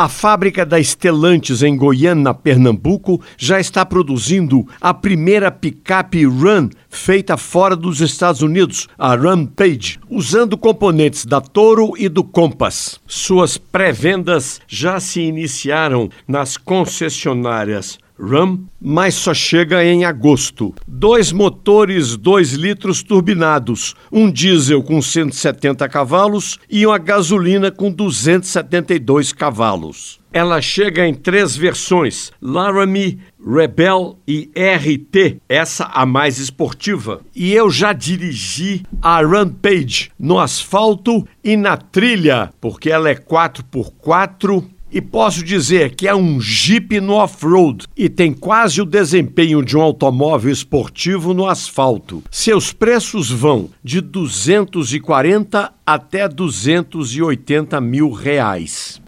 A fábrica da Stellantis em Goiânia, Pernambuco, já está produzindo a primeira picape Run feita fora dos Estados Unidos, a Rampage, usando componentes da Toro e do Compass. Suas pré-vendas já se iniciaram nas concessionárias Ram, mas só chega em agosto. Dois motores 2 litros turbinados, um diesel com 170 cavalos e uma gasolina com 272 cavalos. Ela chega em três versões: Laramie, Rebel e RT, essa a mais esportiva. E eu já dirigi a Rampage no asfalto e na trilha, porque ela é 4x4 e posso dizer que é um Jeep no off-road e tem quase o desempenho de um automóvel esportivo no asfalto. Seus preços vão de 240 até 280 mil reais.